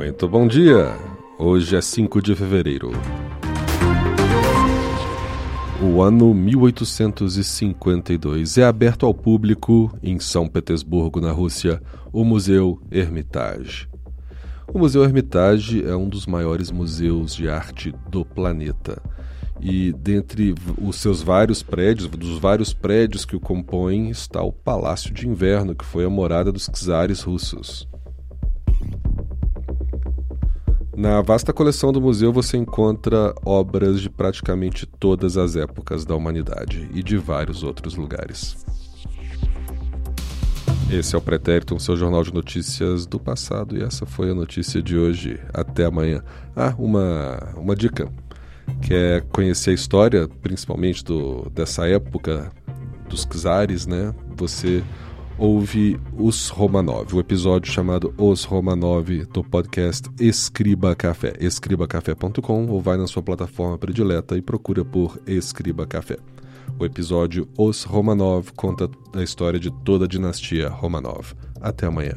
Muito bom dia! Hoje é 5 de fevereiro. O ano 1852 é aberto ao público, em São Petersburgo, na Rússia, o Museu Hermitage. O Museu Hermitage é um dos maiores museus de arte do planeta. E dentre os seus vários prédios, dos vários prédios que o compõem, está o Palácio de Inverno, que foi a morada dos czares russos. Na vasta coleção do museu você encontra obras de praticamente todas as épocas da humanidade e de vários outros lugares. Esse é o Pretérito, seu jornal de notícias do passado, e essa foi a notícia de hoje. Até amanhã. Ah, uma, uma dica. Quer conhecer a história, principalmente do, dessa época dos czares, né? Você ouve Os Romanov, o episódio chamado Os Romanov do podcast Escriba Café, escribacafé.com ou vai na sua plataforma predileta e procura por Escriba Café. O episódio Os Romanov conta a história de toda a dinastia Romanov. Até amanhã.